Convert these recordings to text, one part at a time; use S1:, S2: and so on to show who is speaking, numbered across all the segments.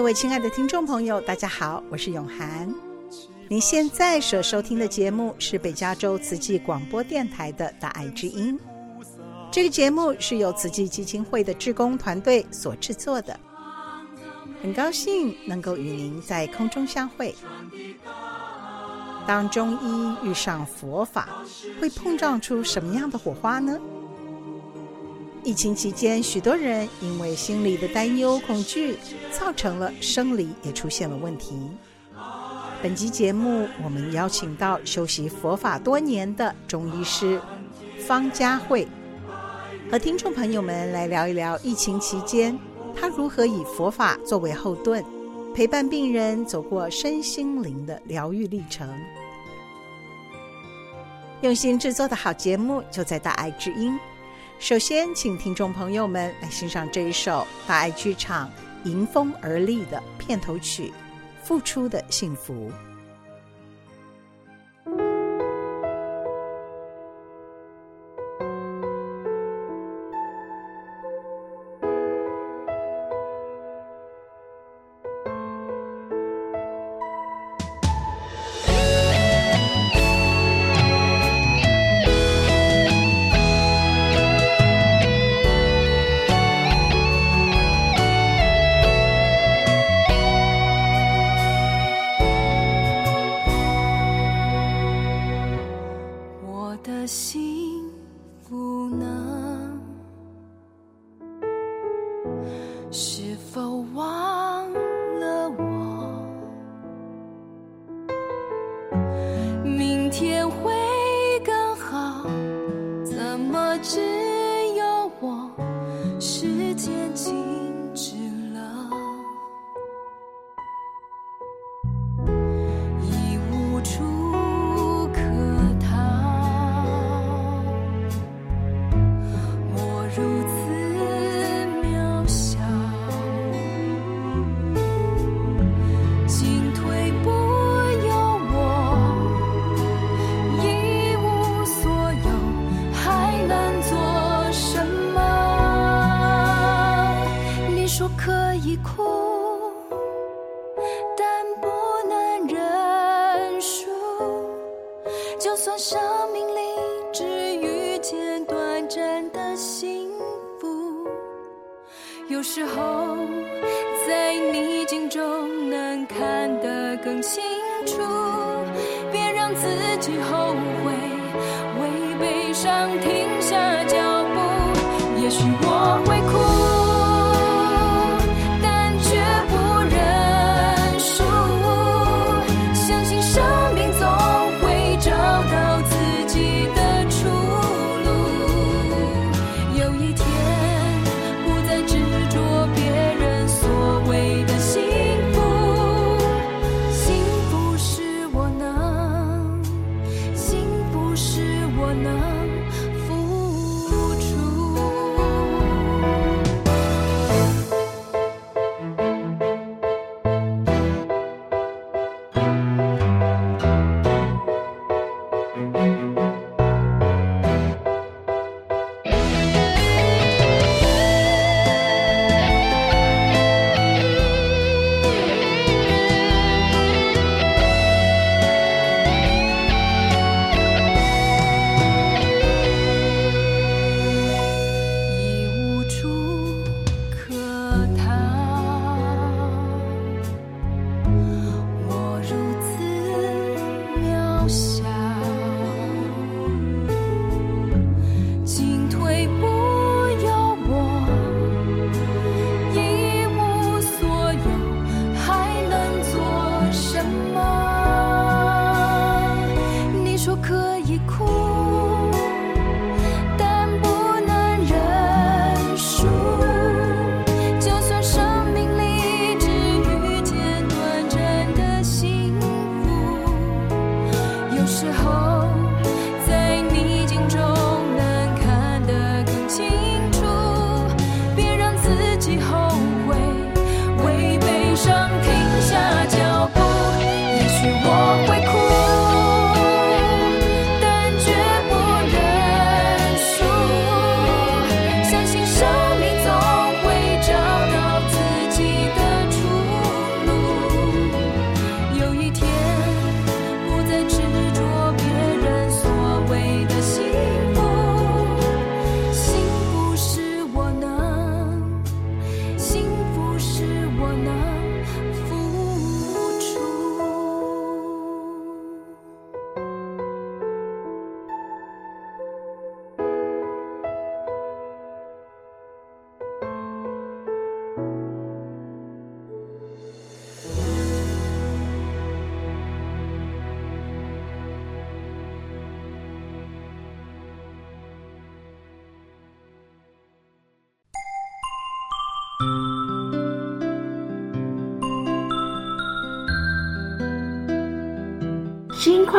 S1: 各位亲爱的听众朋友，大家好，我是永涵。您现在所收听的节目是北加州慈济广播电台的《大爱之音》。这个节目是由慈济基金会的志工团队所制作的。很高兴能够与您在空中相会。当中医遇上佛法，会碰撞出什么样的火花呢？疫情期间，许多人因为心理的担忧、恐惧，造成了生理也出现了问题。本集节目，我们邀请到修习佛法多年的中医师方佳慧，和听众朋友们来聊一聊疫情期间他如何以佛法作为后盾，陪伴病人走过身心灵的疗愈历程。用心制作的好节目，就在大爱之音。首先，请听众朋友们来欣赏这一首大爱剧场迎风而立的片头曲。付出的幸福。
S2: 别让
S3: 自己
S2: 后悔，为悲伤停下脚步。也许。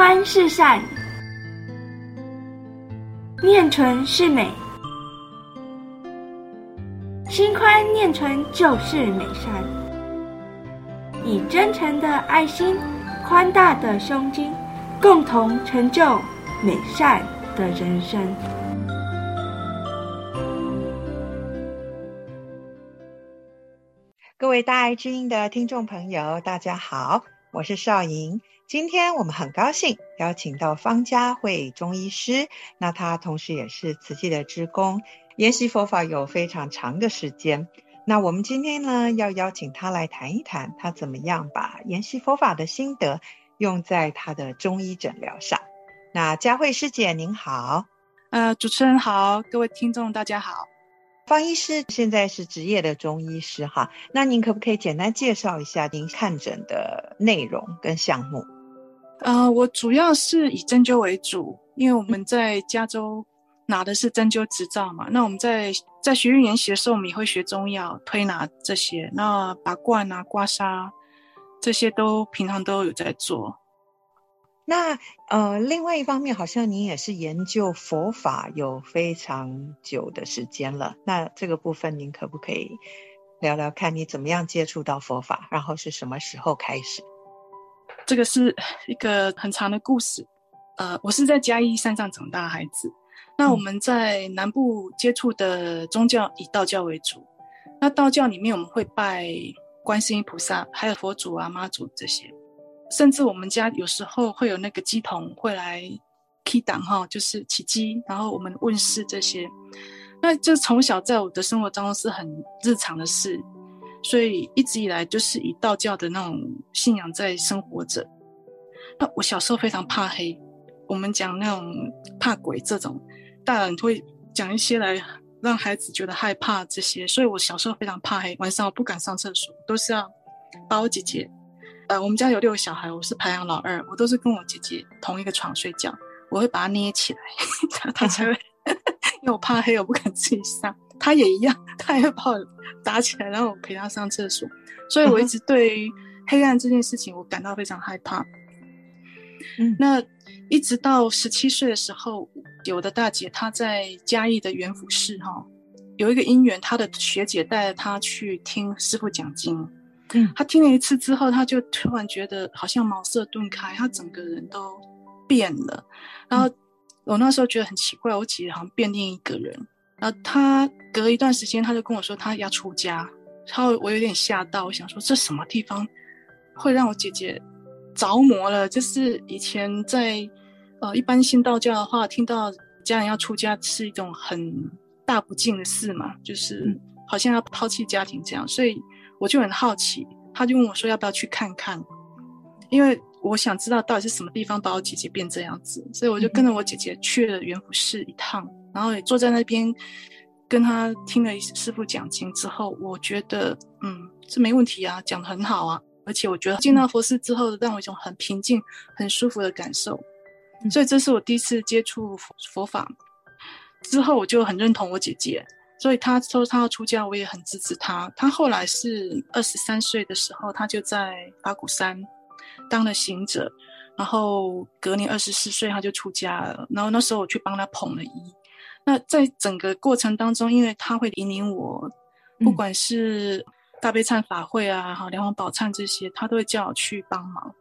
S3: 宽是善，念纯是美。心宽念纯就是美善，以真诚的爱心、宽大的胸襟，共同成就美善的人生。
S4: 各位大爱知音的听众朋友，大家好，我是少莹。今天我们很高兴邀请到方家慧中医师，那她同时也是慈济的职工，研习佛法有非常长的时间。那我们今天呢，要邀请她来谈一谈，她怎么样把研习佛法的心得用在她的中医诊疗上。那佳慧师姐您好，
S5: 呃，主持人好，各位听众大家好。
S4: 方医师现在是职业的中医师哈，那您可不可以简单介绍一下您看诊的内容跟项目？
S5: 呃，我主要是以针灸为主，因为我们在加州拿的是针灸执照嘛。那我们在在学院研习的时候，我们也会学中药、推拿这些，那拔罐啊、刮痧这些都平常都有在做。
S4: 那呃，另外一方面，好像您也是研究佛法有非常久的时间了。那这个部分，您可不可以聊聊看你怎么样接触到佛法，然后是什么时候开始？
S5: 这个是一个很长的故事。呃，我是在嘉义山上长大的孩子。那我们在南部接触的宗教以道教为主。那道教里面，我们会拜观世音菩萨，还有佛祖啊、妈祖这些。甚至我们家有时候会有那个鸡童会来起乩哈，就是起鸡，然后我们问事这些，那这从小在我的生活当中是很日常的事，所以一直以来就是以道教的那种信仰在生活着。那我小时候非常怕黑，我们讲那种怕鬼这种，大人会讲一些来让孩子觉得害怕这些，所以我小时候非常怕黑，晚上我不敢上厕所，都是要把我姐姐。呃，我们家有六个小孩，我是排行老二，我都是跟我姐姐同一个床睡觉，我会把她捏起来，她才会，因为我怕黑，我不敢自己上。她也一样，他也会把我打起来，然后我陪他上厕所。所以我一直对黑暗这件事情，我感到非常害怕。嗯，那一直到十七岁的时候，有的大姐她在嘉义的元福寺哈，有一个姻缘，她的学姐带着她去听师傅讲经。嗯，她听了一次之后，她就突然觉得好像茅塞顿开，她整个人都变了。然后我那时候觉得很奇怪，我姐姐好像变另一个人。然后他隔一段时间，他就跟我说他要出家。然后我有点吓到，我想说这什么地方会让我姐姐着魔了？就是以前在呃一般信道教的话，听到家人要出家是一种很大不敬的事嘛，就是好像要抛弃家庭这样，所以。我就很好奇，他就问我说要不要去看看，因为我想知道到底是什么地方把我姐姐变这样子，所以我就跟着我姐姐去了元福寺一趟，然后也坐在那边跟她听了师傅讲经之后，我觉得嗯，这没问题啊，讲的很好啊，而且我觉得进到佛寺之后，让我一种很平静、很舒服的感受，所以这是我第一次接触佛法，之后我就很认同我姐姐。所以他说他要出家，我也很支持他。他后来是二十三岁的时候，他就在法鼓山当了行者，然后隔年二十四岁他就出家了。然后那时候我去帮他捧了衣。那在整个过程当中，因为他会引领我，不管是大悲忏法会啊、哈梁皇宝忏这些，他都会叫我去帮忙。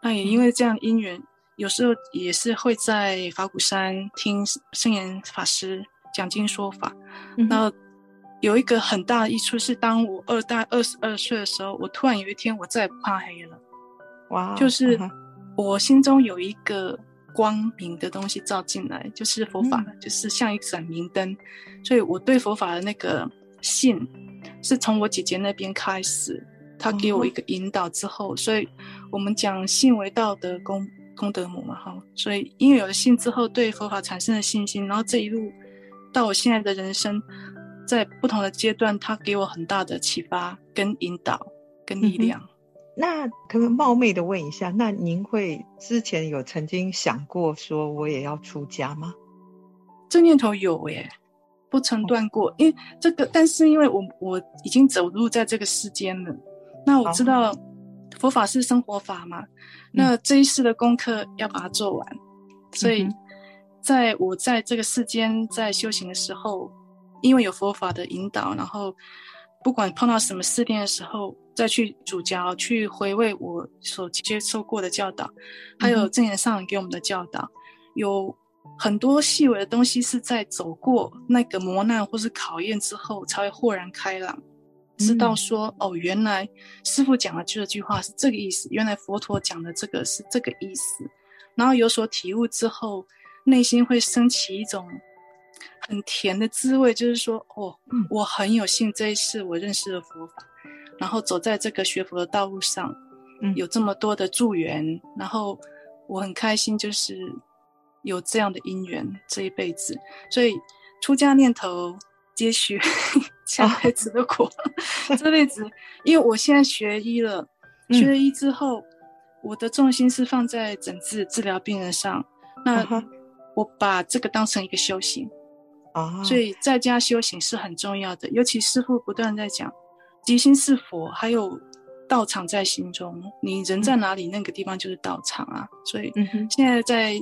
S5: 那也因为这样因缘，有时候也是会在法鼓山听圣严法师讲经说法，那有一个很大的益处是，当我二大二十二岁的时候，我突然有一天我再也不怕黑了。哇！就是我心中有一个光明的东西照进来，就是佛法，嗯、就是像一盏明灯。所以我对佛法的那个信，是从我姐姐那边开始，她给我一个引导之后，所以我们讲信为道德功功德母嘛，哈。所以因为有了信之后，对佛法产生了信心，然后这一路。到我现在的人生，在不同的阶段，他给我很大的启发、跟引导、跟力量。嗯、
S4: 那可不可以冒昧的问一下，那您会之前有曾经想过说我也要出家吗？
S5: 这念头有耶，不曾断过。因为这个，但是因为我我已经走入在这个世间了，那我知道佛法是生活法嘛，那这一世的功课要把它做完，所以在我在这个世间在修行的时候，因为有佛法的引导，然后不管碰到什么试炼的时候，再去主教去回味我所接受过的教导，还有正言上人给我们的教导，有很多细微的东西是在走过那个磨难或是考验之后，才会豁然开朗，知道说哦，原来师傅讲的这句话是这个意思，原来佛陀讲的这个是这个意思，然后有所体悟之后，内心会升起一种。很甜的滋味，就是说，哦，我很有幸这一次我认识了佛法，然后走在这个学佛的道路上，嗯，有这么多的助缘，然后我很开心，就是有这样的因缘这一辈子，所以出家念头接续 下辈子的果，啊、这辈子，因为我现在学医了，学了医之后，嗯、我的重心是放在诊治治疗病人上，那我把这个当成一个修行。Oh. 所以在家修行是很重要的，尤其师傅不断在讲，即心是佛，还有道场在心中。你人在哪里，嗯、那个地方就是道场啊。所以现在在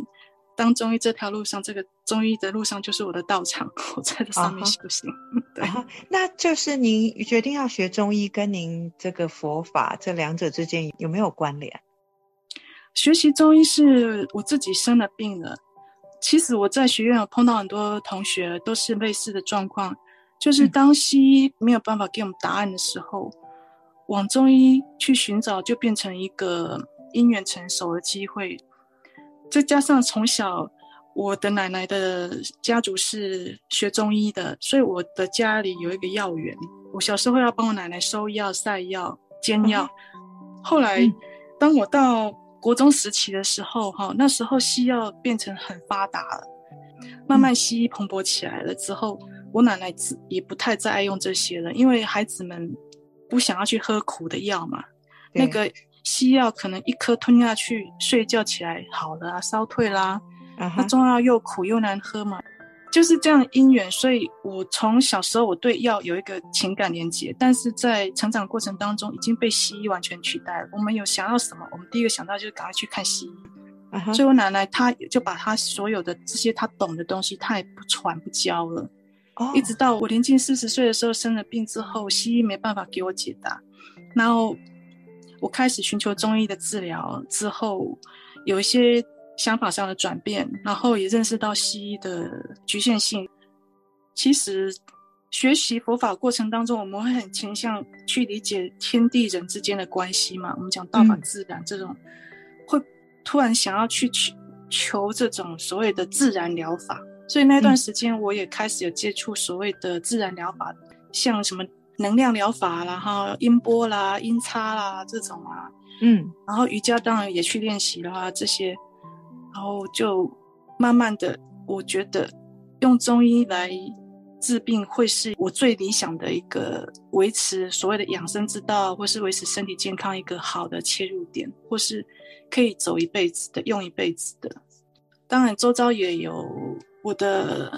S5: 当中医这条路上，这个中医的路上就是我的道场，我在这上面修行。Oh. 对，oh.
S4: 那就是您决定要学中医，跟您这个佛法这两者之间有没有关联？
S5: 学习中医是我自己生了病了。其实我在学院有碰到很多同学，都是类似的状况，就是当西医没有办法给我们答案的时候，嗯、往中医去寻找，就变成一个因缘成熟的机会。再加上从小我的奶奶的家族是学中医的，所以我的家里有一个药园。我小时候要帮我奶奶收药、晒药、煎药。嗯、后来，当我到国中时期的时候，哈，那时候西药变成很发达了，慢慢西医蓬勃起来了之后，我奶奶也不太再爱用这些了，因为孩子们不想要去喝苦的药嘛。那个西药可能一颗吞下去，睡觉起来好了啊，烧退啦。那中药又苦又难喝嘛。就是这样因缘，所以我从小时候我对药有一个情感连接，但是在成长过程当中已经被西医完全取代了。我们有想要什么，我们第一个想到就是赶快去看西医。Uh huh. 所以我奶奶她就把她所有的这些她懂的东西，她也不传不教了。Oh. 一直到我临近四十岁的时候生了病之后，西医没办法给我解答，然后我开始寻求中医的治疗之后，有一些。想法上的转变，然后也认识到西医的局限性。其实，学习佛法过程当中，我们会很倾向去理解天地人之间的关系嘛。我们讲道法自然这种，嗯、会突然想要去求求这种所谓的自然疗法。所以那段时间，我也开始有接触所谓的自然疗法，嗯、像什么能量疗法啦、哈音波啦、音叉啦这种啊。嗯，然后瑜伽当然也去练习啦这些。然后就慢慢的，我觉得用中医来治病会是我最理想的一个维持所谓的养生之道，或是维持身体健康一个好的切入点，或是可以走一辈子的、用一辈子的。当然，周遭也有我的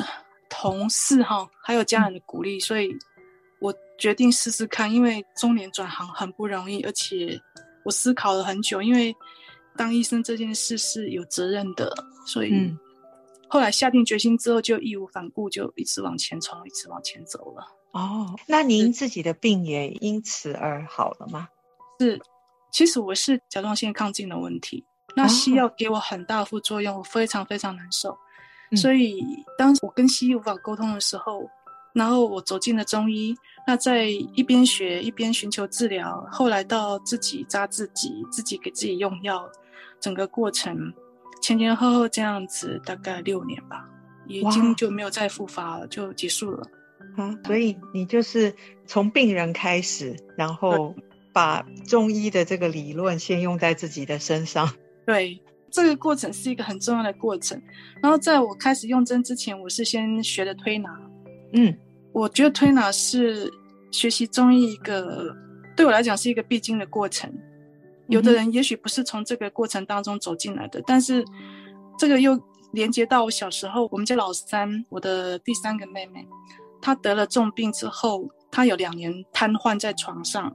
S5: 同事哈，还有家人的鼓励，所以我决定试试看。因为中年转行很不容易，而且我思考了很久，因为。当医生这件事是有责任的，所以后来下定决心之后，就义无反顾，就一直往前冲，一直往前走了。
S4: 哦，那您自己的病也因此而好了吗？
S5: 是，其实我是甲状腺亢进的问题，那西药给我很大副作用，我非常非常难受。嗯、所以当我跟西医无法沟通的时候，然后我走进了中医。那在一边学一边寻求治疗，后来到自己扎自己，自己给自己用药。整个过程前前后后这样子，大概六年吧，已经就没有再复发了，就结束了。
S4: 嗯，所以你就是从病人开始，然后把中医的这个理论先用在自己的身上。
S5: 对，这个过程是一个很重要的过程。然后在我开始用针之前，我是先学的推拿。嗯，我觉得推拿是学习中医一个对我来讲是一个必经的过程。有的人也许不是从这个过程当中走进来的，但是这个又连接到我小时候，我们家老三，我的第三个妹妹，她得了重病之后，她有两年瘫痪在床上。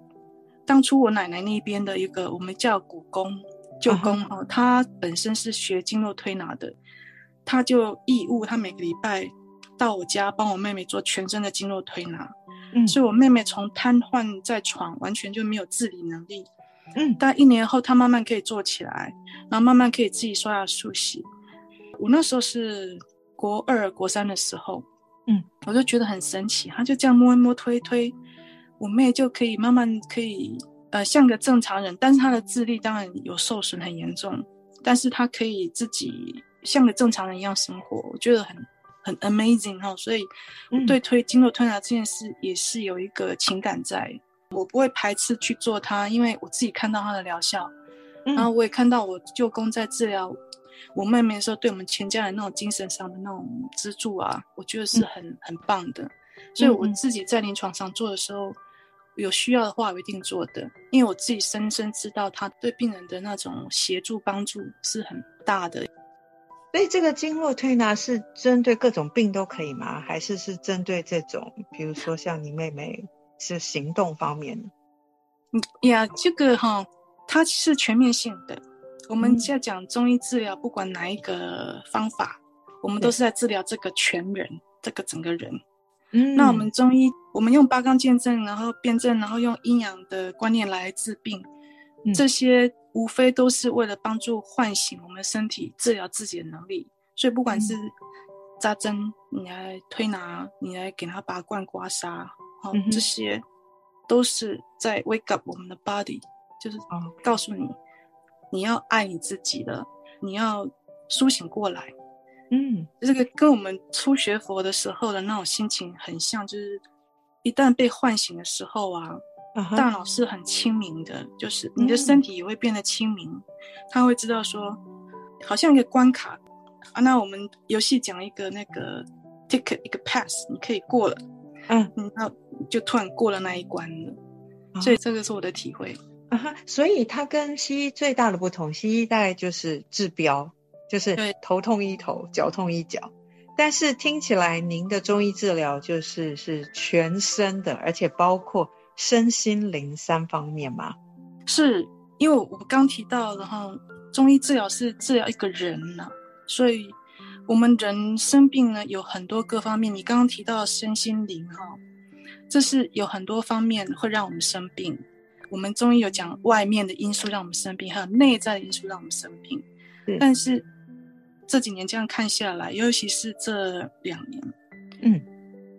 S5: 当初我奶奶那边的一个我们叫古公舅公哦，他本身是学经络推拿的，他就义务他每个礼拜到我家帮我妹妹做全身的经络推拿。嗯，所以我妹妹从瘫痪在床，完全就没有自理能力。嗯，但一年后她慢慢可以坐起来，然后慢慢可以自己刷牙漱洗。我那时候是国二、国三的时候，嗯，我就觉得很神奇，她就这样摸一摸、推一推，我妹就可以慢慢可以呃像个正常人，但是他的智力当然有受损很严重，但是他可以自己像个正常人一样生活，我觉得很很 amazing 哈，所以对推经络推拿这件事也是有一个情感在。我不会排斥去做它，因为我自己看到它的疗效，嗯、然后我也看到我舅公在治疗我妹妹的时候，对我们全家人那种精神上的那种资助啊，我觉得是很、嗯、很棒的。所以我自己在临床上做的时候，有需要的话，我一定做的，因为我自己深深知道他对病人的那种协助帮助是很大的。
S4: 所以这个经络推拿是针对各种病都可以吗？还是是针对这种，比如说像你妹妹？是行动方面的，
S5: 嗯呀，这个哈，它是全面性的。我们在讲中医治疗，不管哪一个方法，我们都是在治疗这个全人，这个整个人。嗯，那我们中医，我们用八纲辩证，然后辩证，然后用阴阳的观念来治病，这些无非都是为了帮助唤醒我们身体治疗自己的能力。所以不管是扎针，你来推拿，你来给他拔罐刮痧。好，这些都是在 wake up 我们的 body，就是告诉你，你要爱你自己了，你要苏醒过来。嗯，这个跟我们初学佛的时候的那种心情很像，就是一旦被唤醒的时候啊，大脑是很清明的，就是你的身体也会变得清明，他会知道说，好像一个关卡啊，那我们游戏讲一个那个 ticket 一个 pass，你可以过了。嗯，那就突然过了那一关了，哦、所以这个是我的体会
S4: 啊哈。所以它跟西医最大的不同，西医大概就是治标，就是头痛医头，脚痛医脚。但是听起来您的中医治疗就是是全身的，而且包括身心灵三方面吗？
S5: 是因为我刚提到的哈，中医治疗是治疗一个人呢、啊，所以。我们人生病呢，有很多各方面。你刚刚提到身心灵哈，这是有很多方面会让我们生病。我们中医有讲外面的因素让我们生病，还有内在的因素让我们生病。嗯、但是这几年这样看下来，尤其是这两年，嗯，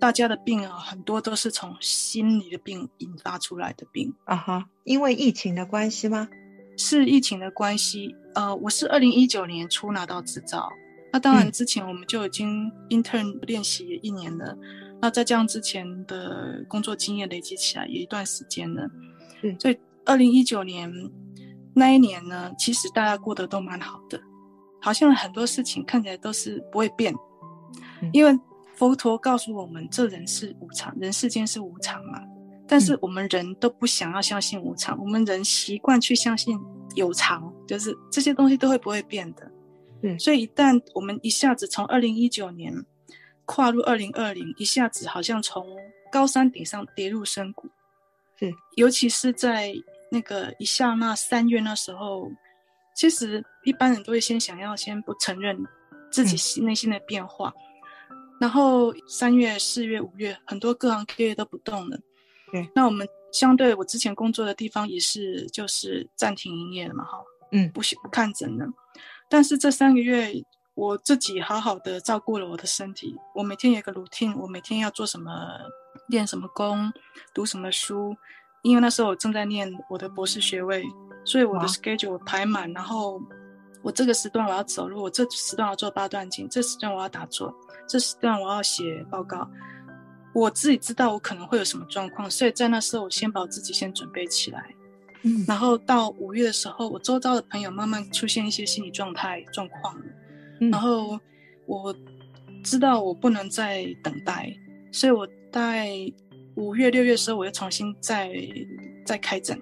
S5: 大家的病啊，很多都是从心理的病引发出来的病
S4: 啊哈。因为疫情的关系吗？
S5: 是疫情的关系。呃，我是二零一九年初拿到执照。那当然，之前我们就已经 intern 练习一年了。嗯、那在这样之前的工作经验累积起来也一段时间了。嗯，所以二零一九年那一年呢，其实大家过得都蛮好的，好像很多事情看起来都是不会变。嗯、因为佛陀告诉我们，这人是无常，人世间是无常嘛。但是我们人都不想要相信无常，我们人习惯去相信有常，就是这些东西都会不会变的。嗯，所以一旦我们一下子从二零一九年跨入二零二零，一下子好像从高山顶上跌入深谷。是，尤其是在那个一下那三月那时候，其实一般人都会先想要先不承认自己内心的变化。嗯、然后三月、四月、五月，很多各行各业都不动了。对、嗯，那我们相对我之前工作的地方也是就是暂停营业了嘛，哈，嗯，不不看诊了。但是这三个月，我自己好好的照顾了我的身体。我每天有个 routine，我每天要做什么，练什么功，读什么书。因为那时候我正在念我的博士学位，所以我的 schedule 排满。然后我这个时段我要走路，我这时段我要做八段锦，这时段我要打坐，这时段我要写报告。我自己知道我可能会有什么状况，所以在那时候我先把我自己先准备起来。嗯，然后到五月的时候，我周遭的朋友慢慢出现一些心理状态状况，嗯，然后我知道我不能再等待，所以我在五月六月的时候，我又重新再再开诊，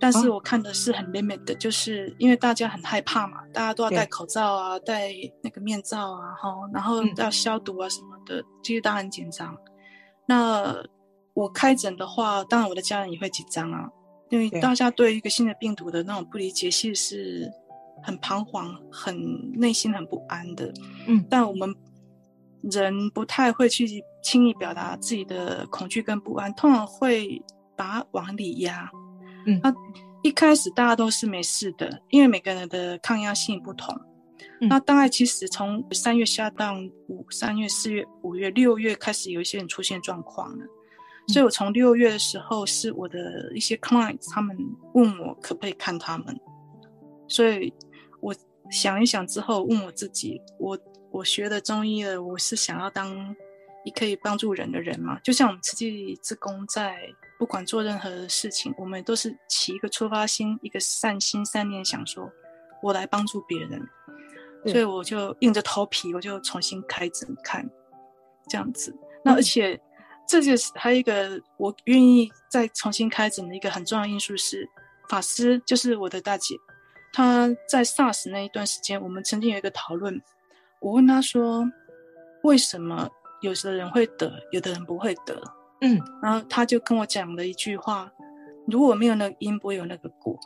S5: 但是我看的是很 limit 的，就是因为大家很害怕嘛，大家都要戴口罩啊，戴那个面罩啊，哈，然后要消毒啊什么的，其实大家很紧张。那我开诊的话，当然我的家人也会紧张啊，因为大家对一个新的病毒的那种不理解，其实是很彷徨、很内心很不安的。嗯，但我们人不太会去轻易表达自己的恐惧跟不安，通常会把它往里压。嗯，那一开始大家都是没事的，因为每个人的抗压性不同。嗯、那大概其实从三月下到五、三月、四月、五月、六月开始，有一些人出现状况了。嗯、所以我从六月的时候，是我的一些 clients 他们问我可不可以看他们。所以我想一想之后，问我自己：我我学的中医了，我是想要当一可以帮助人的人嘛？就像我们慈济志工，在不管做任何事情，我们都是起一个出发心，一个善心善念，想说我来帮助别人。所以我就硬着头皮，我就重新开诊看，这样子。那而且，这就是还有一个我愿意再重新开诊的一个很重要因素是，法师就是我的大姐，她在 SARS 那一段时间，我们曾经有一个讨论。我问她说，为什么有的人会得，有的人不会得？嗯，然后他就跟我讲了一句话：如果没有那个因，不会有那个果。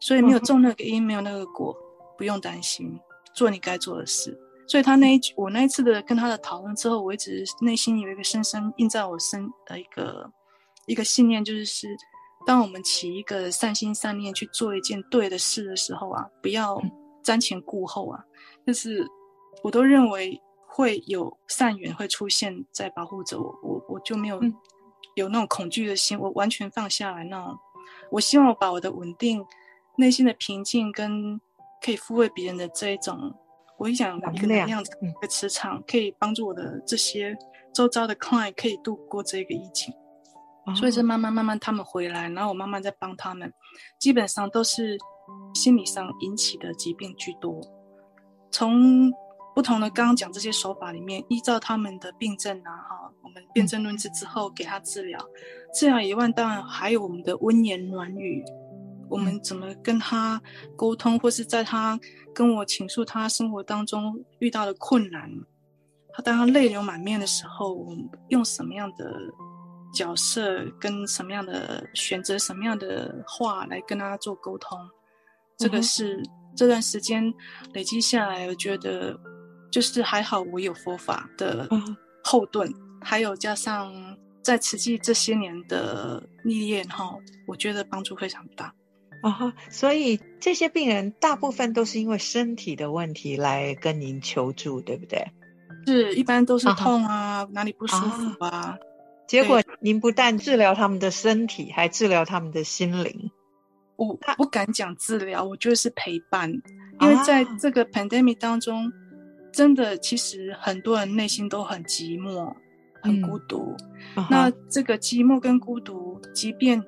S5: 所以没有种那个因，没有那个果，不用担心。做你该做的事，所以他那一句，我那一次的跟他的讨论之后，我一直内心有一个深深印在我身的一个一个信念，就是是，当我们起一个善心善念去做一件对的事的时候啊，不要瞻前顾后啊，就是我都认为会有善缘会出现在保护着，我我就没有有那种恐惧的心，我完全放下来那种，我希望我把我的稳定、内心的平静跟。可以抚慰别人的这一种，我一想一个能量的一个磁场，可以帮助我的这些周遭的 client 可以度过这个疫情。哦、所以是慢慢慢慢他们回来，然后我慢慢在帮他们，基本上都是心理上引起的疾病居多。从不同的刚刚讲这些手法里面，依照他们的病症啊，哈，我们辨证论治之后给他治疗，治疗以外，当然还有我们的温言暖语。我们怎么跟他沟通，或是在他跟我倾诉他生活当中遇到的困难，他当他泪流满面的时候，我们用什么样的角色，跟什么样的选择，什么样的话来跟他做沟通？这个是这段时间累积下来，我觉得就是还好，我有佛法的后盾，还有加上在慈济这些年的历练哈，我觉得帮助非常大。
S4: 哦，所以这些病人大部分都是因为身体的问题来跟您求助，对不对？
S5: 是，一般都是痛啊，哪里不舒服啊。
S4: 结果您不但治疗他们的身体，还治疗他们的心灵。
S5: 我不敢讲治疗，我觉得是陪伴，因为在这个 pandemic 当中，真的其实很多人内心都很寂寞、很孤独。那这个寂寞跟孤独，即便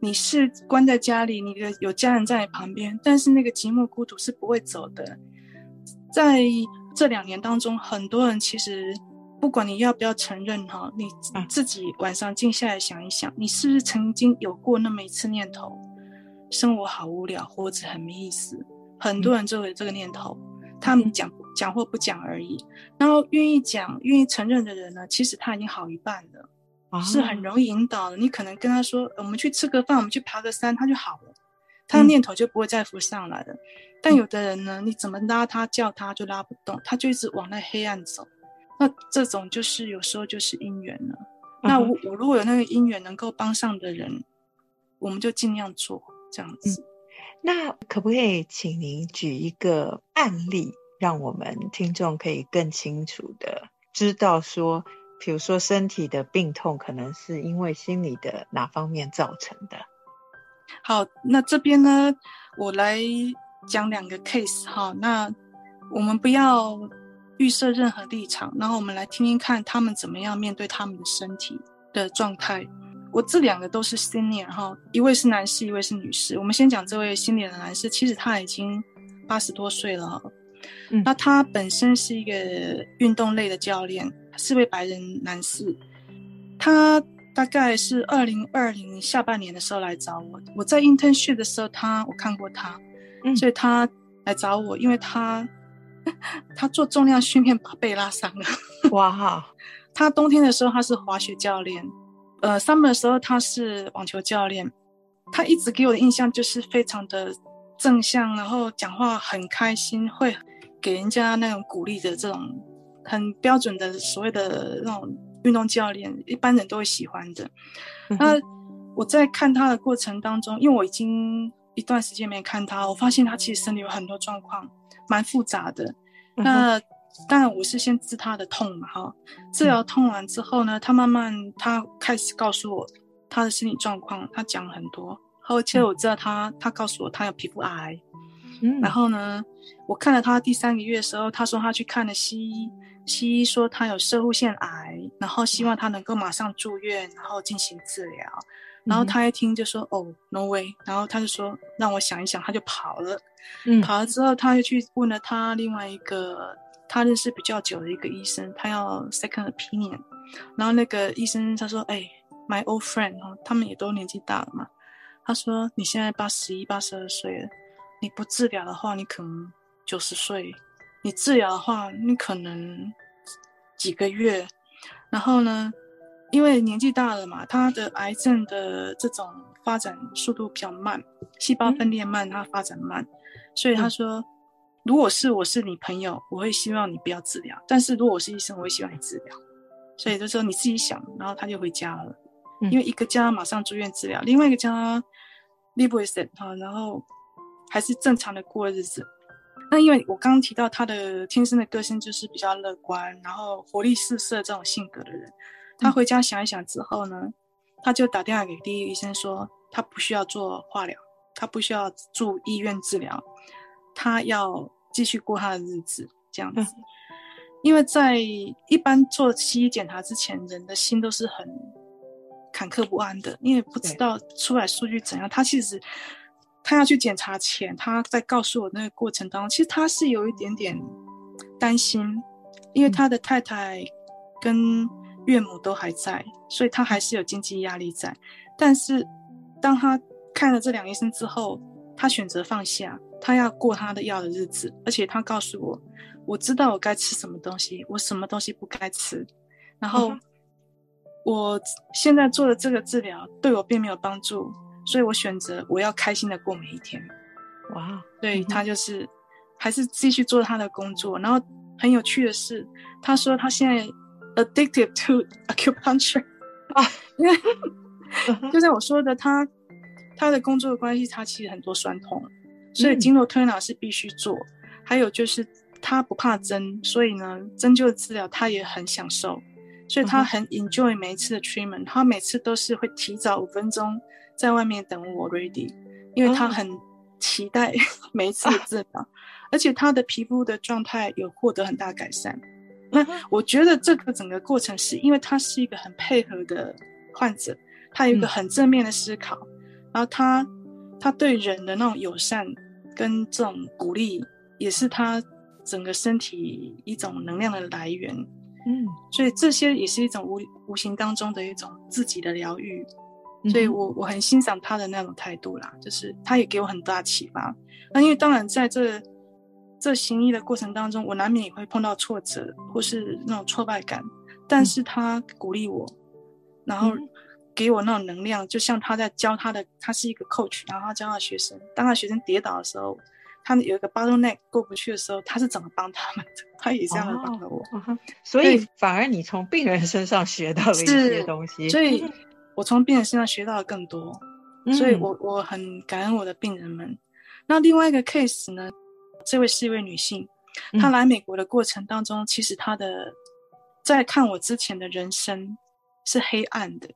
S5: 你是关在家里，你的有家人在你旁边，但是那个寂寞孤独是不会走的。在这两年当中，很多人其实不管你要不要承认哈，你自己晚上静下来想一想，你是不是曾经有过那么一次念头，生活好无聊，活着很没意思。很多人就有这个念头，他们讲讲或不讲而已。然后愿意讲、愿意承认的人呢，其实他已经好一半了。是很容易引导的。你可能跟他说：“我们去吃个饭，我们去爬个山，他就好了，他的念头就不会再浮上来了。嗯”但有的人呢，你怎么拉他、叫他，就拉不动，他就一直往那黑暗走。那这种就是有时候就是因缘了。嗯、那我我如果有那个因缘能够帮上的人，我们就尽量做这样子。
S4: 嗯、那可不可以请您举一个案例，让我们听众可以更清楚的知道说？比如说，身体的病痛可能是因为心理的哪方面造成的？
S5: 好，那这边呢，我来讲两个 case 哈。那我们不要预设任何立场，然后我们来听听看他们怎么样面对他们的身体的状态。我这两个都是 senior 哈，一位是男士，一位是女士。我们先讲这位 senior 的男士，其实他已经八十多岁了。嗯，那他本身是一个运动类的教练。是位白人男士，他大概是二零二零下半年的时候来找我。我在 internship 的时候，他我看过他，嗯，所以他来找我，因为他 他做重量训练把背拉伤了。哇哈！他冬天的时候他是滑雪教练，呃，summer 的时候他是网球教练。他一直给我的印象就是非常的正向，然后讲话很开心，会给人家那种鼓励的这种很标准的所谓的那种运动教练，一般人都会喜欢的。那我在看他的过程当中，因为我已经一段时间没看他，我发现他其实身体有很多状况，蛮复杂的。那当然我是先治他的痛嘛，哈，治疗痛完之后呢，他慢慢他开始告诉我。他的身体状况，他讲很多。而且我知道他，他告诉我他有皮肤癌。嗯，然后呢，我看了他第三个月的时候，他说他去看了西医，西医说他有射护腺癌，然后希望他能够马上住院，然后进行治疗。然后他一听就说：“哦，no way。”然后他就说：“让我想一想。”他就跑了。嗯，跑了之后，他又去问了他另外一个他认识比较久的一个医生，他要 second opinion。然后那个医生他说：“哎。” My old friend 哈，他们也都年纪大了嘛。他说：“你现在八十一、八十二岁了，你不治疗的话，你可能九十岁；你治疗的话，你可能几个月。然后呢，因为年纪大了嘛，他的癌症的这种发展速度比较慢，细胞分裂慢，它发展慢。所以他说，如果是我是你朋友，我会希望你不要治疗；但是如果我是医生，我会希望你治疗。所以就说你自己想。然后他就回家了。”因为一个家马上住院治疗，另外一个家 live with it 哈，然后还是正常的过日子。那因为我刚刚提到他的天生的个性就是比较乐观，然后活力四射这种性格的人，他回家想一想之后呢，他就打电话给第一个医生说，他不需要做化疗，他不需要住医院治疗，他要继续过他的日子这样子。因为在一般做西医检查之前，人的心都是很。坎坷不安的，因为不知道出来数据怎样。他其实他要去检查前，他在告诉我那个过程当中，其实他是有一点点担心，因为他的太太跟岳母都还在，所以他还是有经济压力在。但是当他看了这两个医生之后，他选择放下，他要过他的药的日子，而且他告诉我，我知道我该吃什么东西，我什么东西不该吃，然后。嗯我现在做的这个治疗对我并没有帮助，所以我选择我要开心的过每一天。哇，对，他就是还是继续做他的工作。然后很有趣的是，他说他现在 addicted to acupuncture 啊，因为就像我说的，他他的工作的关系，他其实很多酸痛，所以经络推拿是必须做。还有就是他不怕针，所以呢，针灸的治疗他也很享受。所以他很 enjoy 每一次的 treatment，他每次都是会提早五分钟在外面等我 ready，因为他很期待每一次的治疗，而且他的皮肤的状态有获得很大改善。那我觉得这个整个过程是因为他是一个很配合的患者，他有一个很正面的思考，然后他他对人的那种友善跟这种鼓励，也是他整个身体一种能量的来源。嗯，所以这些也是一种无无形当中的一种自己的疗愈，所以我我很欣赏他的那种态度啦，就是他也给我很大启发。那因为当然在这这行医的过程当中，我难免也会碰到挫折或是那种挫败感，但是他鼓励我，然后给我那种能量，就像他在教他的，他是一个 coach，然后他教他的学生，当他学生跌倒的时候。他有一个 bottleneck 过不去的时候，他是怎么帮他们的？他也这样的帮了我，
S4: 哦，所以反而你从病人身上学到了一些东西。
S5: 所以，我从病人身上学到了更多。所以我我很感恩我的病人们。那另外一个 case 呢？这位是一位女性，她来美国的过程当中，其实她的在看我之前的人生是黑暗的。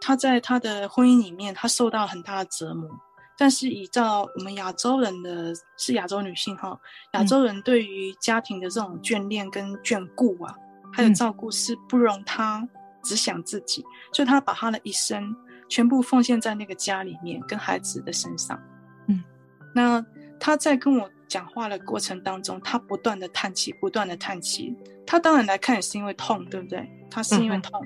S5: 她在她的婚姻里面，她受到很大的折磨。但是依照我们亚洲人的，是亚洲女性哈，亚洲人对于家庭的这种眷恋跟眷顾啊，还有照顾是不容她只想自己，所以他把他的一生全部奉献在那个家里面跟孩子的身上。嗯，那他在跟我讲话的过程当中，他不断的叹气，不断的叹气。他当然来看也是因为痛，对不对？他是因为痛，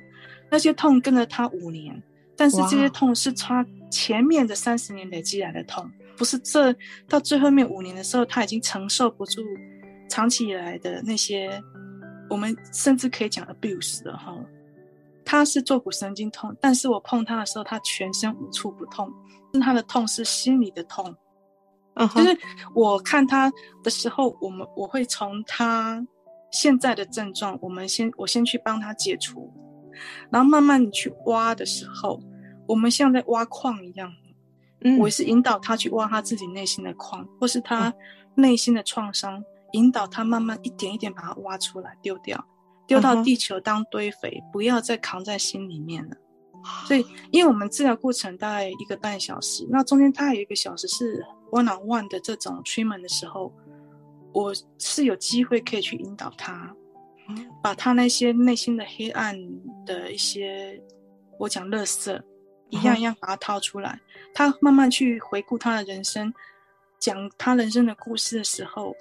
S5: 那些痛跟了他五年。但是这些痛是他前面的三十年累积来的痛，不是这到最后面五年的时候，他已经承受不住长期以来的那些我们甚至可以讲 abuse 的哈。他是坐骨神经痛，但是我碰他的时候，他全身无处不痛。他的痛是心里的痛，uh. 就是我看他的时候，我们我会从他现在的症状，我们先我先去帮他解除，然后慢慢你去挖的时候，我们像在挖矿一样，嗯，我是引导他去挖他自己内心的矿，或是他内心的创伤，引导他慢慢一点一点把它挖出来，丢掉。丢到地球当堆肥，uh huh. 不要再扛在心里面了。所以，因为我们治疗过程大概一个半小时，那中间他还有一个小时是 one on one 的这种 treatment 的时候，我是有机会可以去引导他，把他那些内心的黑暗的一些，我讲垃圾，一样一样把它掏出来。Uh huh. 他慢慢去回顾他的人生，讲他人生的故事的时候，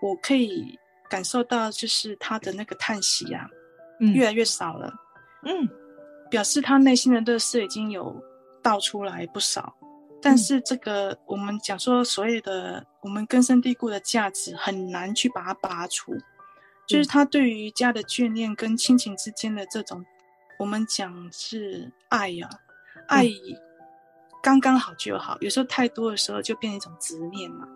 S5: 我可以。感受到就是他的那个叹息啊，嗯，越来越少了，嗯，表示他内心的乐色已经有倒出来不少，但是这个我们讲说所谓的我们根深蒂固的价值很难去把它拔除，就是他对于家的眷恋跟亲情之间的这种，我们讲是爱呀，啊，爱刚刚好就好，有时候太多的时候就变成一种执念嘛，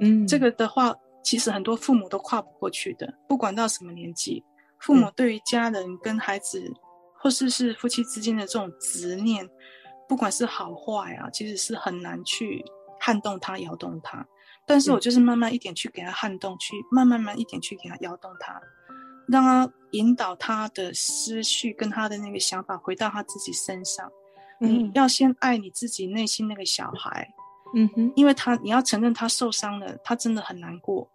S5: 嗯，这个的话。其实很多父母都跨不过去的，不管到什么年纪，父母对于家人跟孩子，嗯、或是是夫妻之间的这种执念，不管是好坏啊，其实是很难去撼动他、摇动他。但是我就是慢慢一点去给他撼动，去慢慢慢一点去给他摇动他，让他引导他的思绪跟他的那个想法回到他自己身上。嗯、你要先爱你自己内心那个小孩，嗯哼，因为他你要承认他受伤了，他真的很难过。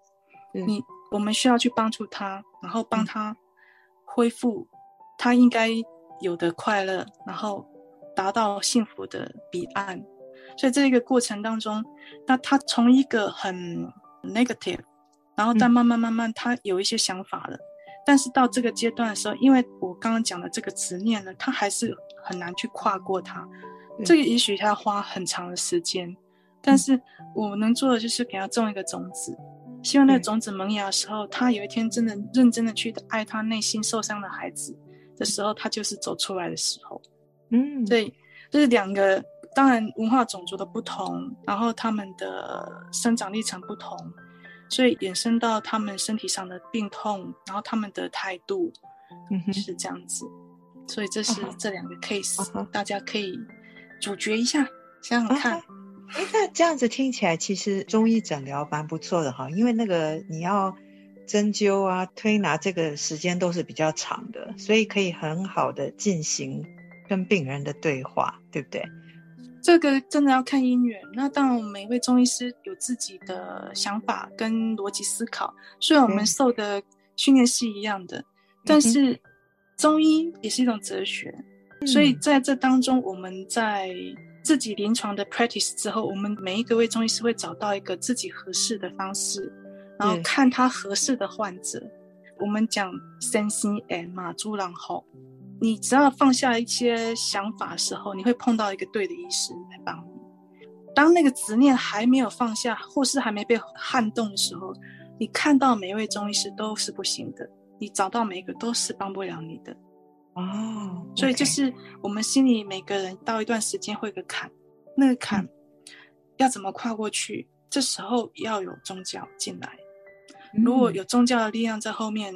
S5: 你我们需要去帮助他，然后帮他恢复他应该有的快乐，然后达到幸福的彼岸。所以这个过程当中，那他从一个很 negative，然后但慢慢慢慢他有一些想法了，但是到这个阶段的时候，因为我刚刚讲的这个执念呢，他还是很难去跨过它。这个也许他要花很长的时间，但是我能做的就是给他种一个种子。希望那个种子萌芽的时候，他有一天真的认真的去爱他内心受伤的孩子的时候，他就是走出来的时候。嗯，对，这是两个，当然文化种族的不同，然后他们的生长历程不同，所以衍生到他们身体上的病痛，然后他们的态度，嗯哼，是这样子。所以这是这两个 huh. 大家可以咀嚼一下，想想看。Uh huh.
S4: 哎，那这样子听起来，其实中医诊疗蛮不错的哈，因为那个你要针灸啊、推拿，这个时间都是比较长的，所以可以很好的进行跟病人的对话，对不对？
S5: 这个真的要看因缘。那当然，每一位中医师有自己的想法跟逻辑思考，虽然我们受的训练是一样的，嗯、但是中医也是一种哲学，嗯、所以在这当中，我们在。自己临床的 practice 之后，我们每一个位中医师会找到一个自己合适的方式，然后看他合适的患者。嗯、我们讲身心哎马猪狼吼，你只要放下一些想法的时候，你会碰到一个对的医师来帮你。当那个执念还没有放下，或是还没被撼动的时候，你看到每一位中医师都是不行的，你找到每一个都是帮不了你的。哦，oh. 所以就是我们心里每个人到一段时间会有个坎，那个坎要怎么跨过去？这时候要有宗教进来。如果有宗教的力量在后面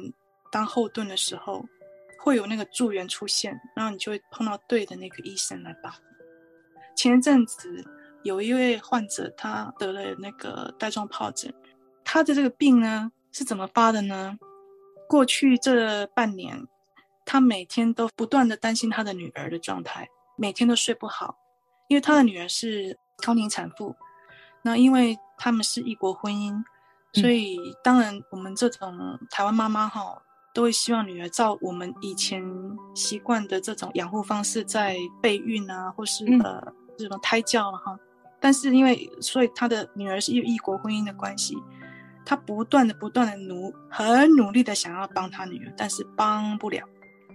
S5: 当后盾的时候，会有那个助缘出现，然后你就会碰到对的那个医生来帮。前一阵子有一位患者，他得了那个带状疱疹，他的这个病呢是怎么发的呢？过去这半年。他每天都不断的担心他的女儿的状态，每天都睡不好，因为他的女儿是高龄产妇。那因为他们是异国婚姻，所以当然我们这种台湾妈妈哈，都会希望女儿照我们以前习惯的这种养护方式在备孕啊，或是呃这种胎教哈。但是因为所以他的女儿是异异国婚姻的关系，他不断的不断的努很努力的想要帮他女儿，但是帮不了。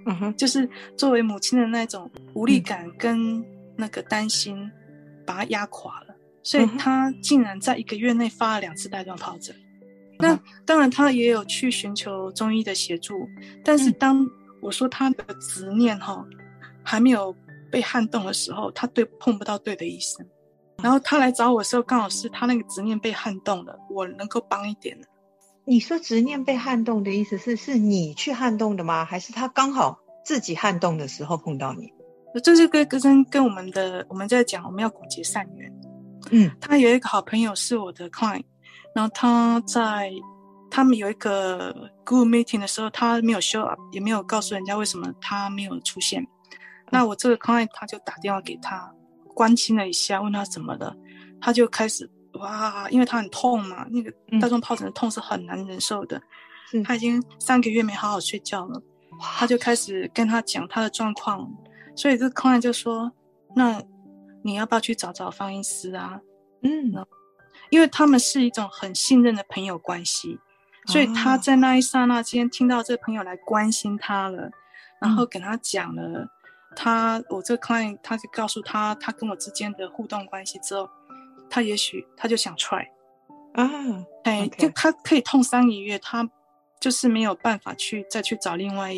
S5: 嗯哼，就是作为母亲的那种无力感跟那个担心，把他压垮了，所以他竟然在一个月内发了两次带状疱疹。那当然，他也有去寻求中医的协助，但是当我说他的执念哈还没有被撼动的时候，他对碰不到对的医生。然后他来找我的时候，刚好是他那个执念被撼动了，我能够帮一点的。
S4: 你说执念被撼动的意思是，是你去撼动的吗？还是他刚好自己撼动的时候碰到你？
S5: 这是跟跟跟我们的我们在讲，我们要广结善缘。
S4: 嗯，
S5: 他有一个好朋友是我的 client，然后他在他们有一个 group meeting 的时候，他没有 show up，也没有告诉人家为什么他没有出现。那我这个 client 他就打电话给他，关心了一下，问他怎么了，他就开始哇，因为他很痛嘛，那个大状疱疹的痛是很难忍受的，
S4: 嗯、
S5: 他已经三个月没好好睡觉了，他就开始跟他讲他的状况。所以这个 client 就说：“那你要不要去找找方医师啊？”
S4: 嗯，
S5: 因为他们是一种很信任的朋友关系，所以他在那一刹那间听到这个朋友来关心他了，然后跟他讲了他我这个 client 他就告诉他他跟我之间的互动关系之后，他也许他就想 try
S4: 啊，
S5: 哎，就他可以痛三个月，他就是没有办法去再去找另外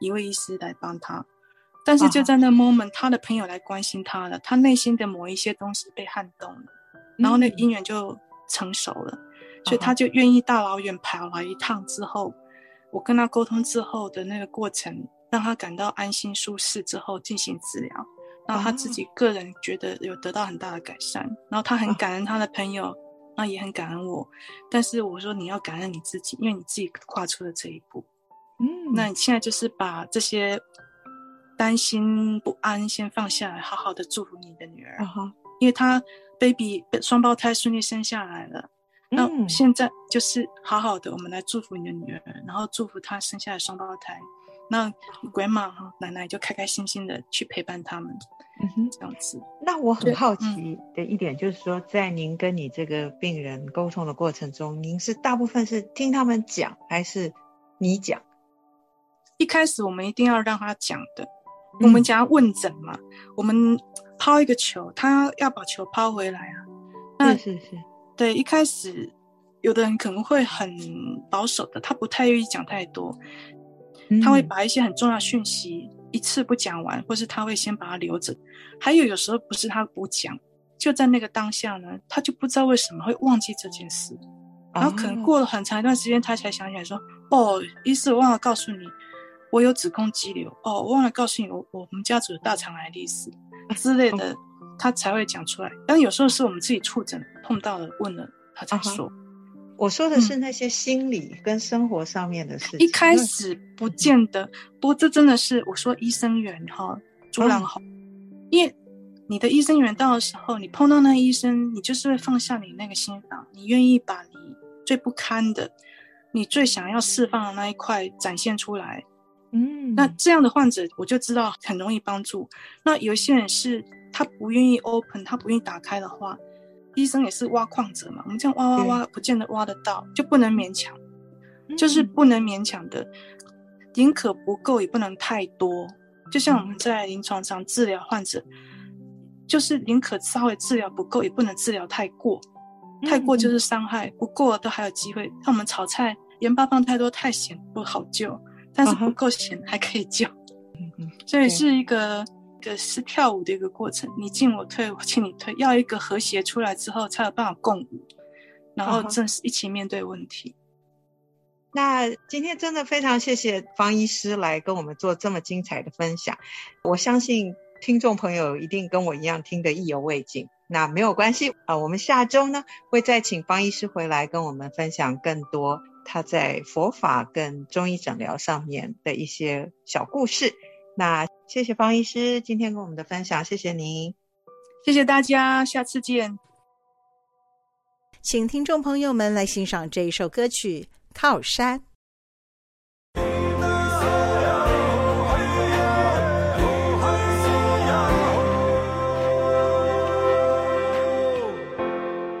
S5: 一位医师来帮他。但是就在那 moment，、uh. 他的朋友来关心他了，他内心的某一些东西被撼动了，然后那个姻缘就成熟了，uh. 所以他就愿意大老远跑来一趟。之后，我跟他沟通之后的那个过程，让他感到安心舒适之后进行治疗，然后他自己个人觉得有得到很大的改善，然后他很感恩他的朋友，那、uh. 也很感恩我。但是我说你要感恩你自己，因为你自己跨出了这一步。嗯、uh，huh. 那你现在就是把这些。担心不安，先放下来，好好的祝福你的女儿，uh. 因为她 baby 双胞胎顺利生下来了。那、嗯、现在就是好好的，我们来祝福你的女儿，然后祝福她生下来双胞胎。那 grandma 哈奶奶就开开心心的去陪伴他们，嗯哼，这样子。
S4: 那我很好奇的一点就是说，在您跟你这个病人沟通的过程中，您是大部分是听他们讲，还是你讲？
S5: 一开始我们一定要让他讲的。我们讲问诊嘛，嗯、我们抛一个球，他要把球抛回来啊。那
S4: 是是是，
S5: 对，一开始有的人可能会很保守的，他不太愿意讲太多，嗯、他会把一些很重要讯息一次不讲完，或是他会先把它留着。还有有时候不是他不讲，就在那个当下呢，他就不知道为什么会忘记这件事，然后可能过了很长一段时间，他才想起来说：“哦，医师，我忘了告诉你。”我有子宫肌瘤哦，我忘了告诉你，我我们家族有大肠癌历史 之类的，他才会讲出来。但有时候是我们自己触诊碰到了，问了他才说。
S4: 我说的是那些心理跟生活上面的事情。
S5: 一开始不见得，不过这真的是我说医生缘哈，主良好，因为你的医生缘到的时候，你碰到那医生，你就是会放下你那个心房，你愿意把你最不堪的，你最想要释放的那一块展现出来。
S4: 嗯，
S5: 那这样的患者我就知道很容易帮助。那有些人是他不愿意 open，他不愿意打开的话，医生也是挖矿者嘛。我们这样挖挖挖，不见得挖得到，就不能勉强，就是不能勉强的，宁可不够也不能太多。就像我们在临床上治疗患者，就是宁可稍微治疗不够，也不能治疗太过，太过就是伤害，不过都还有机会。像我们炒菜盐巴放太多太咸不好救。但是不够咸还可以救，所以是一个一个是跳舞的一个过程，你进我退，我进你退，要一个和谐出来之后才有办法共舞，然后正式一起面对问题。
S4: 那今天真的非常谢谢方医师来跟我们做这么精彩的分享，我相信听众朋友一定跟我一样听得意犹未尽。那没有关系啊，我们下周呢会再请方医师回来跟我们分享更多。他在佛法跟中医诊疗上面的一些小故事。那谢谢方医师今天跟我们的分享，谢谢您，
S5: 谢谢大家，下次见。
S1: 请听众朋友们来欣赏这一首歌曲《靠山》。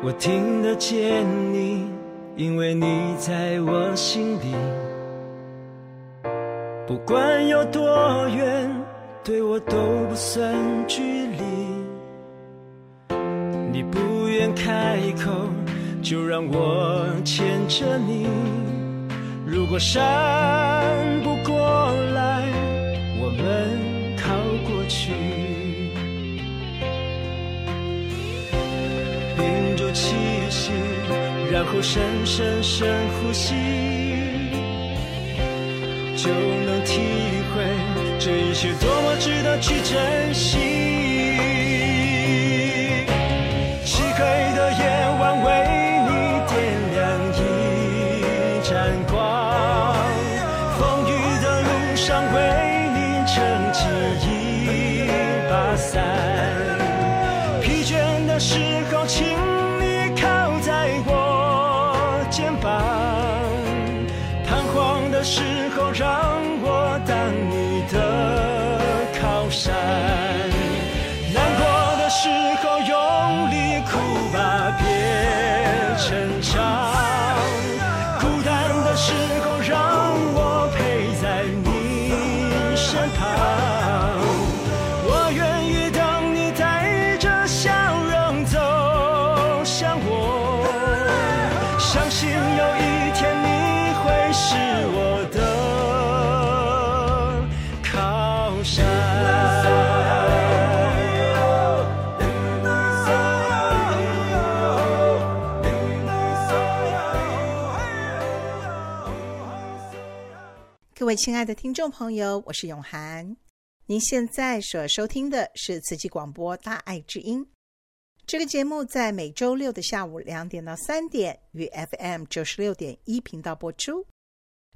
S6: 我听得见你。因为你在我心里，不管有多远，对我都不算距离。你不愿开口，就让我牵着你。如果山不过来，我们靠过去，屏住气息，然后深深深呼吸，就能体会这一切多么值得去珍惜。
S1: 漆黑的夜亲爱的听众朋友，我是永涵。您现在所收听的是慈济广播《大爱之音》这个节目，在每周六的下午两点到三点于 FM 九十六点一频道播出。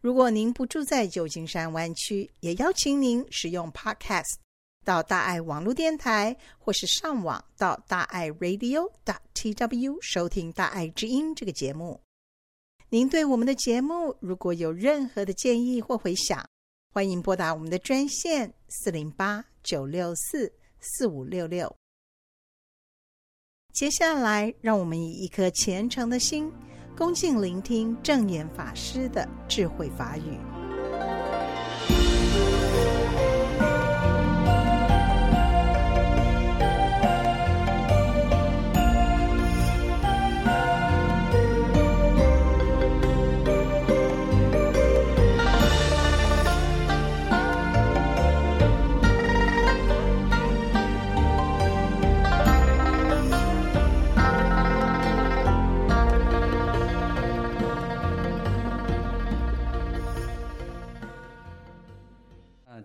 S1: 如果您不住在旧金山湾区，也邀请您使用 Podcast 到大爱网络电台，或是上网到大爱 Radio.TW 收听《大爱之音》这个节目。您对我们的节目如果有任何的建议或回想，欢迎拨打我们的专线四零八九六四四五六六。接下来，让我们以一颗虔诚的心，恭敬聆听正言法师的智慧法语。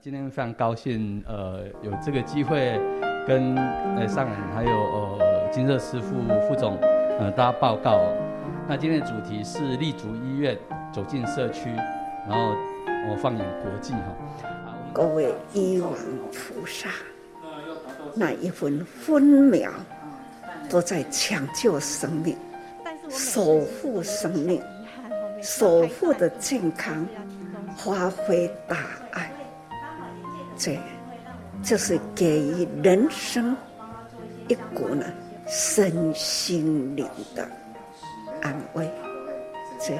S7: 今天非常高兴，呃，有这个机会跟呃上人还有呃金色师傅副总呃大家报告。那今天的主题是立足医院，走进社区，然后我放眼国际哈。
S8: 各位医王菩萨，那一分分秒都在抢救生命，守护生命，守护的健康，发挥大。这就是给予人生一股呢身心灵的安慰。这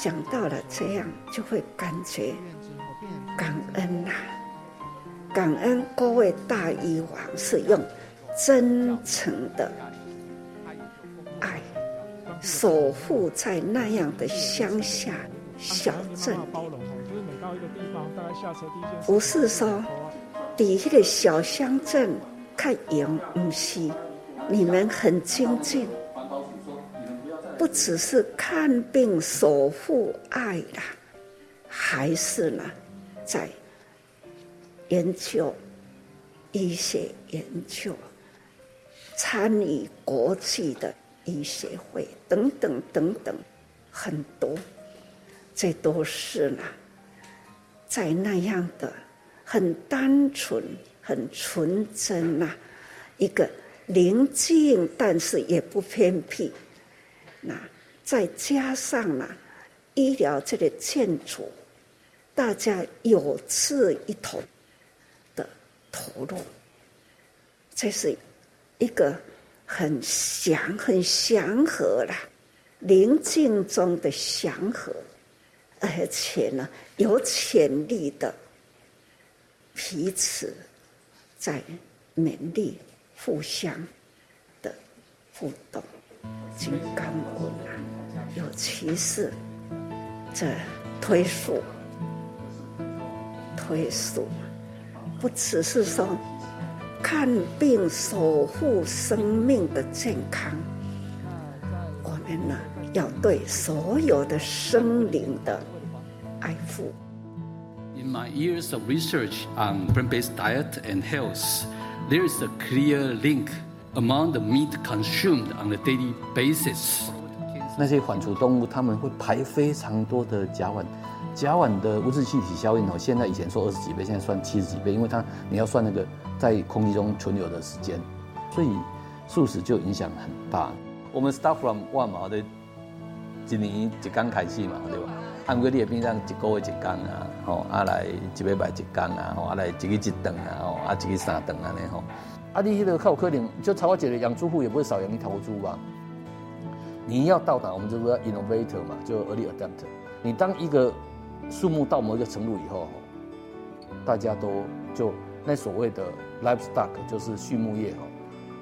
S8: 想到了这样，就会感觉感恩呐、感恩各位大医王是用真诚的爱守护在那样的乡下小镇里。不是说，底下的小乡镇看严不是，你们很精进，不只是看病守护爱啦，还是呢，在研究医学研究，参与国际的医学会等等等等，很多，这都是呢。在那样的很单纯、很纯真呐，一个宁静，但是也不偏僻。那再加上呢，医疗这个建筑，大家有志一同的投入，这是一个很祥、很祥和啦，宁静中的祥和。而且呢，有潜力的彼此在勉励、互相的互动，金刚轮啊，尤其是这推素，推素不只是说看病守护生命的健康，我们呢要对所有的生灵的爱护。
S7: In my years of research on plant-based diet and health, there is a clear link among the meat consumed on a daily basis.
S9: 那些反刍动物，它们会排非常多的甲烷，甲烷的温室气体效应哦，现在以前说二十几倍，现在算七十几倍，因为它你要算那个在空气中存留的时间，所以素食就影响很大。我们 start from one 嘛，对，今年就刚开始嘛，对吧？按规律的平常一个月一缸啊，吼，啊来一礼拜一缸啊，吼，啊来一个一顿啊，吼，啊一个三顿啊，呢吼。啊，你那个靠可能就超过几个养猪户也不会少养一头猪吧？你要到达，我们就说 innovator 嘛，就 early adapter。你当一个数目到某一个程度以后，大家都就那所谓的 livestock 就是畜牧业哈，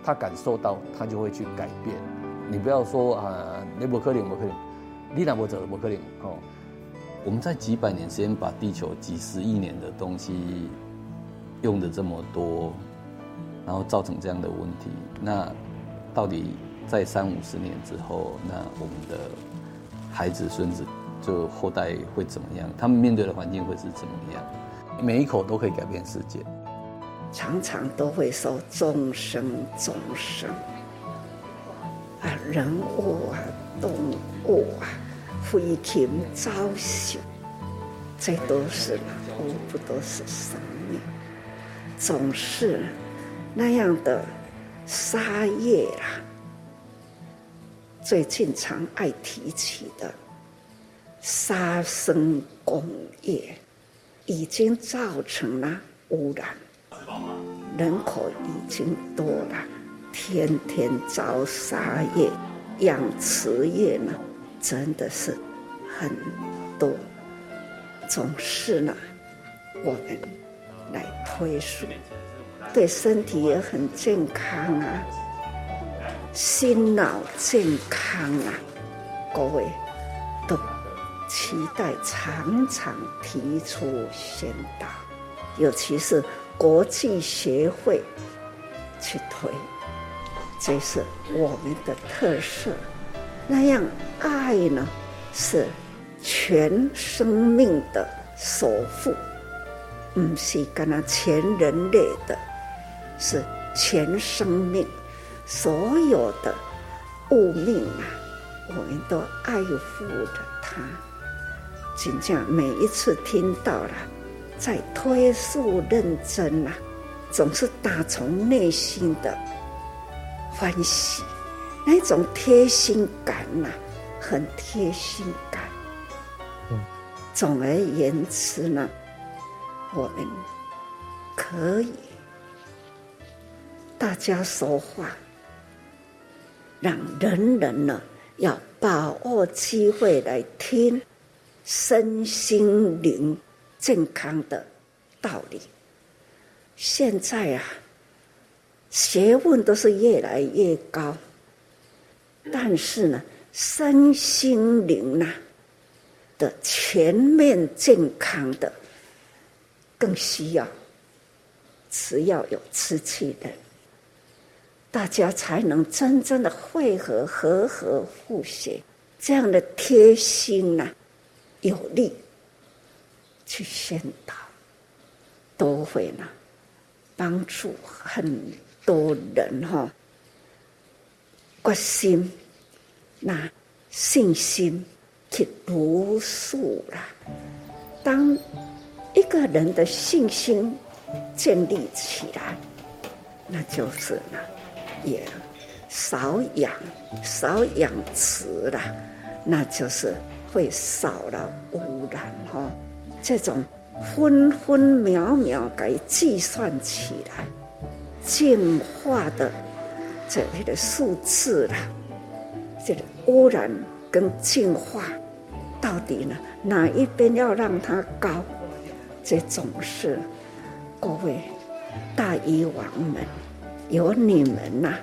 S9: 他感受到他就会去改变。你不要说啊，你不可能，不可能，你那不走，不可能哦。我们在几百年时间把地球几十亿年的东西用的这么多，然后造成这样的问题，那到底在三五十年之后，那我们的孩子孙子就后代会怎么样？他们面对的环境会是怎么样？每一口都可以改变世界。
S8: 常常都会说众生众生啊，人物啊，动物啊。飞禽走兽，这都是？无不都是生命，总是那样的杀业啦。最近常爱提起的杀生工业，已经造成了污染，人口已经多了，天天遭杀业，养殖业呢？真的是很多，总是呢，我们来推素，对身体也很健康啊，心脑健康啊，各位都期待常常提出宣导，尤其是国际协会去推，这是我们的特色。那样爱呢，是全生命的守护，不是跟那全人类的，是全生命，所有的物命啊，我们都爱护着它。真正每一次听到了，在推素认真啊，总是打从内心的欢喜。那种贴心感呐、啊，很贴心感。嗯，总而言之呢，我们可以大家说话，让人人呢要把握机会来听身心灵健康的道理。现在啊，学问都是越来越高。但是呢，身心灵呐的全面健康的更需要，只要有志气的，大家才能真正的汇合、和合、互协，这样的贴心呐，有力去宣导，都会呢帮助很多人哈。决心，那信心去读书了。当一个人的信心建立起来，那就是呢，也少养少养殖了，那就是会少了污染哈。这种分分秒秒给计算起来，净化的。这里的数字啦，这个污染跟净化，到底呢哪一边要让它高？这总是各位大医王们，有你们呐、啊，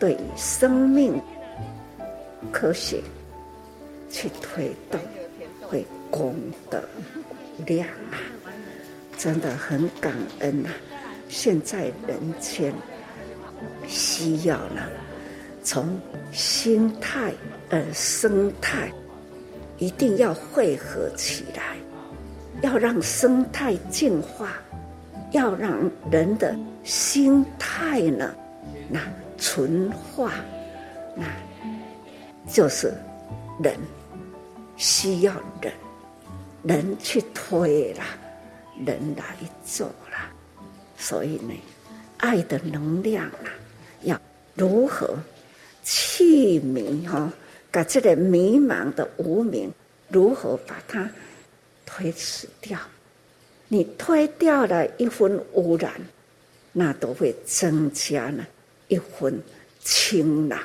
S8: 对生命科学去推动，会功德量啊！真的很感恩呐、现在人间需要呢，从心态而生态，一定要汇合起来，要让生态净化，要让人的心态呢，那纯化，那就是人需要人，人去推了。人来做了，所以呢，爱的能量啊，要如何去迷哈？把这个迷茫的无明，如何把它推迟掉？你推掉了一分污染，那都会增加了一分清朗。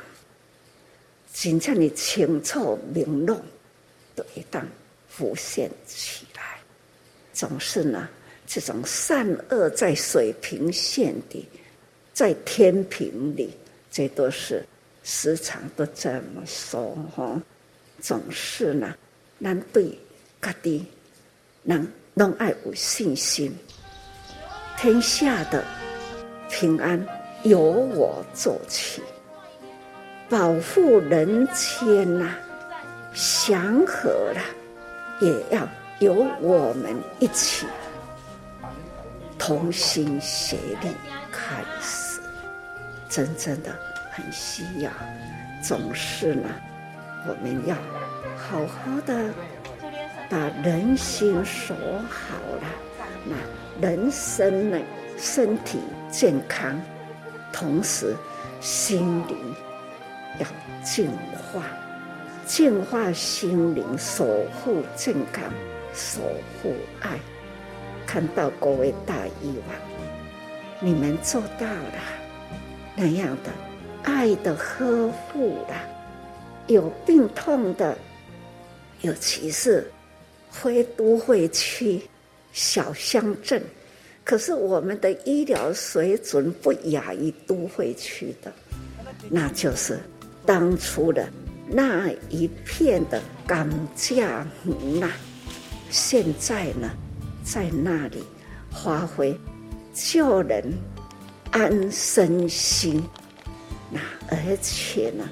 S8: 真正你清楚明朗，都一旦浮现起来。总是呢，这种善恶在水平线的，在天平里，这都是时常都这么说哈。总是呢，咱对家己人拢爱有信心，天下的平安由我做起，保护人间呐，祥和了也要。由我们一起同心协力开始，真正的很需要。总是呢，我们要好好的把人心锁好了，那人生呢，身体健康，同时心灵要净化，净化心灵，守护健康。守护爱，看到各位大医王，你们做到了那样的爱的呵护了。有病痛的，尤其是非都会区小乡镇，可是我们的医疗水准不亚于都会区的，那就是当初的那一片的甘蔗呐。现在呢，在那里发挥救人安身心，那而且呢，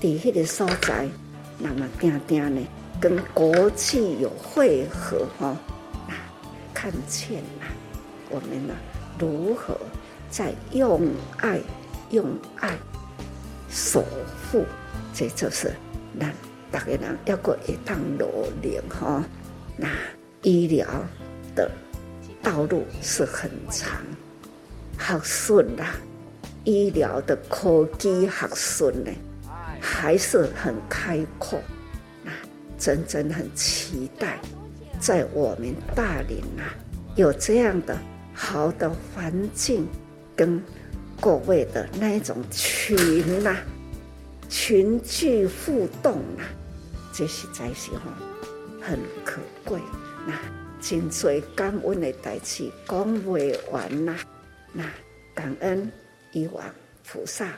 S8: 在那个所在，那么定定呢，跟国际有汇合哈，那看见了我们呢，如何在用爱用爱守护，这就是咱大家人要过一趟努力哈。那医疗的道路是很长，好顺呐！医疗的科技好顺呢，还是很开阔。啊真正很期待，在我们大连啊，有这样的好的环境，跟各位的那种群呐、群聚互动啊，这是在时候。很可贵，那真最感恩的代志讲不完呐。那感恩以往菩萨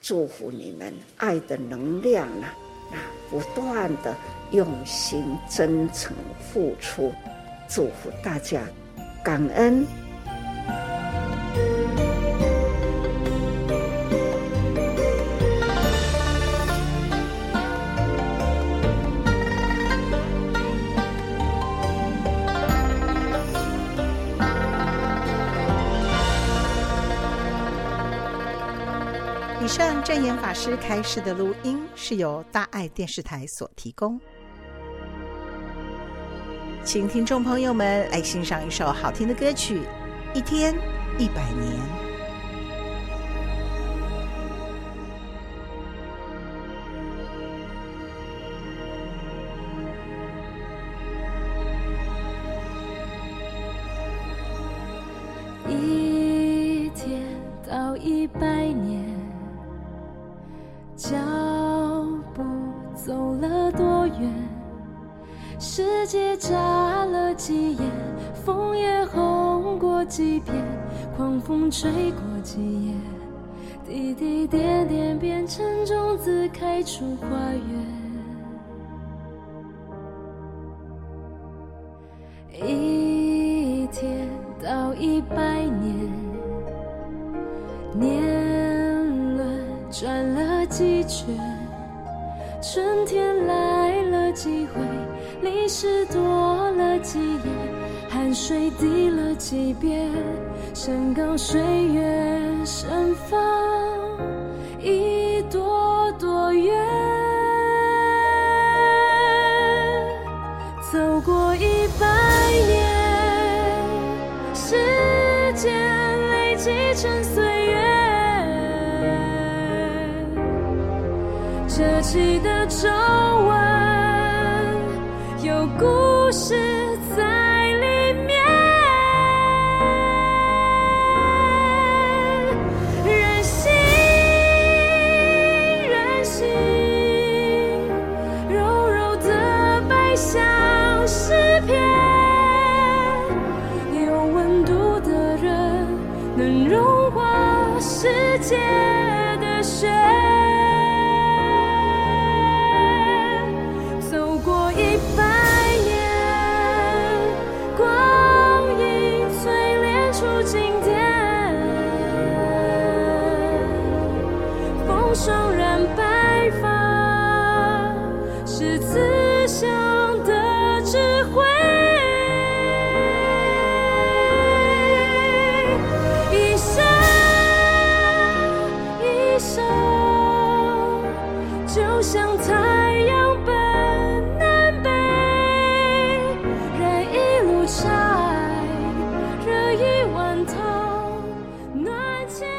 S8: 祝福你们爱的能量呐，那不断的用心真诚付出，祝福大家感恩。
S1: 师开示的录音是由大爱电视台所提供，请听众朋友们来欣赏一首好听的歌曲《一天一百年》。
S2: 几遍？狂风吹过几夜？滴滴点点变成种子，开出花园。一天到一百年，年轮转了几圈，春天来了几回，历史多了几页，水滴了几遍，山高水远盛放一朵朵缘，走过一百年，时间累。积成岁月，这起的周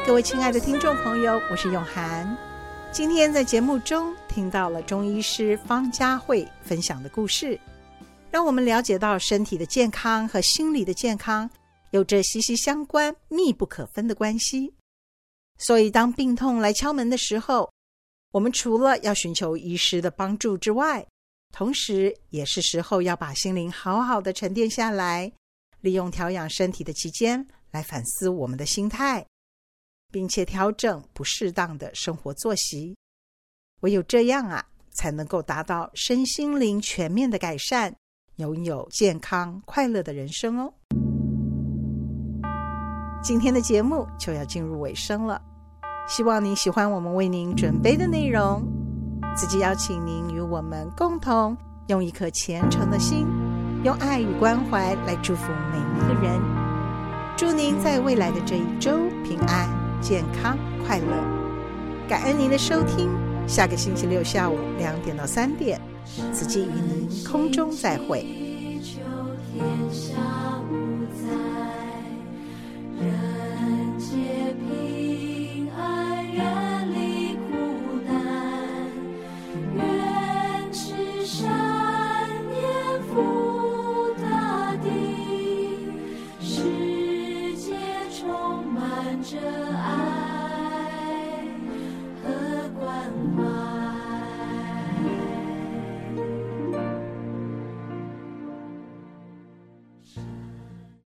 S1: 各位亲爱的听众朋友，我是永涵。今天在节目中听到了中医师方佳慧分享的故事，让我们了解到身体的健康和心理的健康有着息息相关、密不可分的关系。所以，当病痛来敲门的时候，我们除了要寻求医师的帮助之外，同时也是时候要把心灵好好的沉淀下来，利用调养身体的期间来反思我们的心态。并且调整不适当的生活作息，唯有这样啊，才能够达到身心灵全面的改善，拥有健康快乐的人生哦。今天的节目就要进入尾声了，希望您喜欢我们为您准备的内容。子衿邀请您与我们共同用一颗虔诚的心，用爱与关怀来祝福每一个人。祝您在未来的这一周平安、健康、快乐。感恩您的收听，下个星期六下午两点到三点，子衿与您空中再会。